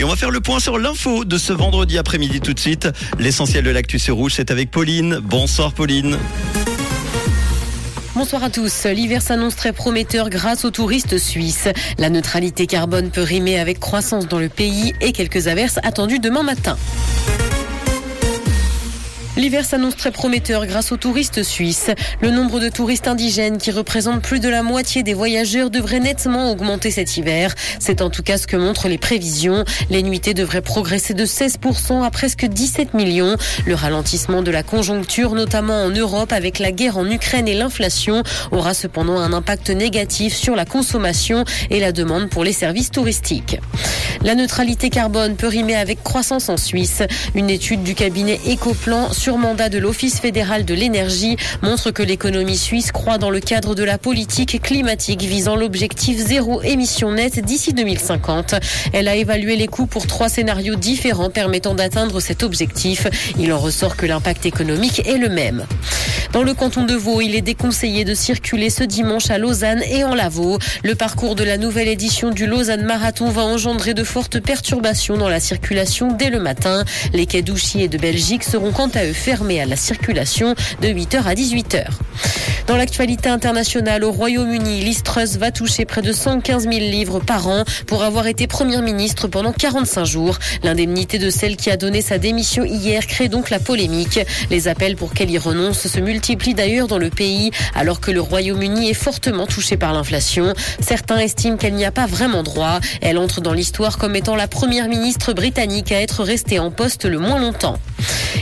Et on va faire le point sur l'info de ce vendredi après-midi tout de suite. L'essentiel de l'actu sur rouge, c'est avec Pauline. Bonsoir Pauline. Bonsoir à tous. L'hiver s'annonce très prometteur grâce aux touristes suisses. La neutralité carbone peut rimer avec croissance dans le pays et quelques averses attendues demain matin. L'hiver s'annonce très prometteur grâce aux touristes suisses. Le nombre de touristes indigènes qui représentent plus de la moitié des voyageurs devrait nettement augmenter cet hiver. C'est en tout cas ce que montrent les prévisions. Les nuitées devraient progresser de 16% à presque 17 millions. Le ralentissement de la conjoncture, notamment en Europe avec la guerre en Ukraine et l'inflation, aura cependant un impact négatif sur la consommation et la demande pour les services touristiques. La neutralité carbone peut rimer avec croissance en Suisse. Une étude du cabinet Ecoplan sur mandat de l'Office fédéral de l'énergie montre que l'économie suisse croit dans le cadre de la politique climatique visant l'objectif zéro émission nette d'ici 2050. Elle a évalué les coûts pour trois scénarios différents permettant d'atteindre cet objectif. Il en ressort que l'impact économique est le même. Dans le canton de Vaud, il est déconseillé de circuler ce dimanche à Lausanne et en Lavaux. Le parcours de la nouvelle édition du Lausanne Marathon va engendrer de fortes perturbations dans la circulation dès le matin. Les quais d'Ouchy et de Belgique seront quant à eux fermés à la circulation de 8h à 18h. Dans l'actualité internationale, au Royaume-Uni, Liz Truss va toucher près de 115 000 livres par an pour avoir été première ministre pendant 45 jours. L'indemnité de celle qui a donné sa démission hier crée donc la polémique. Les appels pour qu'elle y renonce se multiplient d'ailleurs dans le pays, alors que le Royaume-Uni est fortement touché par l'inflation. Certains estiment qu'elle n'y a pas vraiment droit. Elle entre dans l'histoire comme étant la première ministre britannique à être restée en poste le moins longtemps.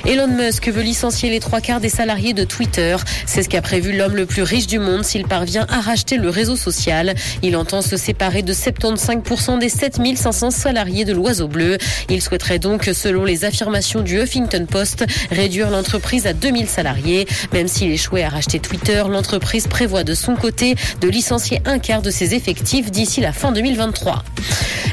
Elon Musk veut licencier les trois quarts des salariés de Twitter. C'est ce qu'a prévu l'homme le plus riche du monde s'il parvient à racheter le réseau social. Il entend se séparer de 75% des 7500 salariés de l'Oiseau Bleu. Il souhaiterait donc, selon les affirmations du Huffington Post, réduire l'entreprise à 2000 salariés. Même s'il échouait à racheter Twitter, l'entreprise prévoit de son côté de licencier un quart de ses effectifs d'ici la fin 2023.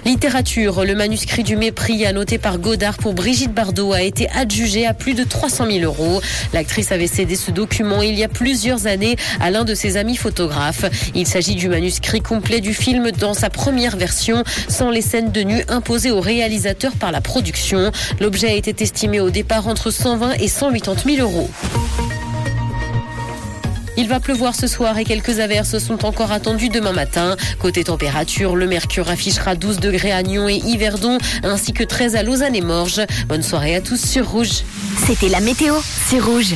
Littérature, le manuscrit du mépris annoté par Godard pour Brigitte Bardot a été adjugé à plus de 300 000 euros. L'actrice avait cédé ce document il y a plusieurs années à l'un de ses amis photographes. Il s'agit du manuscrit complet du film dans sa première version, sans les scènes de nu imposées au réalisateur par la production. L'objet a été estimé au départ entre 120 et 180 000 euros. Il va pleuvoir ce soir et quelques averses sont encore attendues demain matin. Côté température, le mercure affichera 12 degrés à Nyon et Yverdon, ainsi que 13 à Lausanne et Morges. Bonne soirée à tous sur Rouge. C'était la météo, c'est Rouge.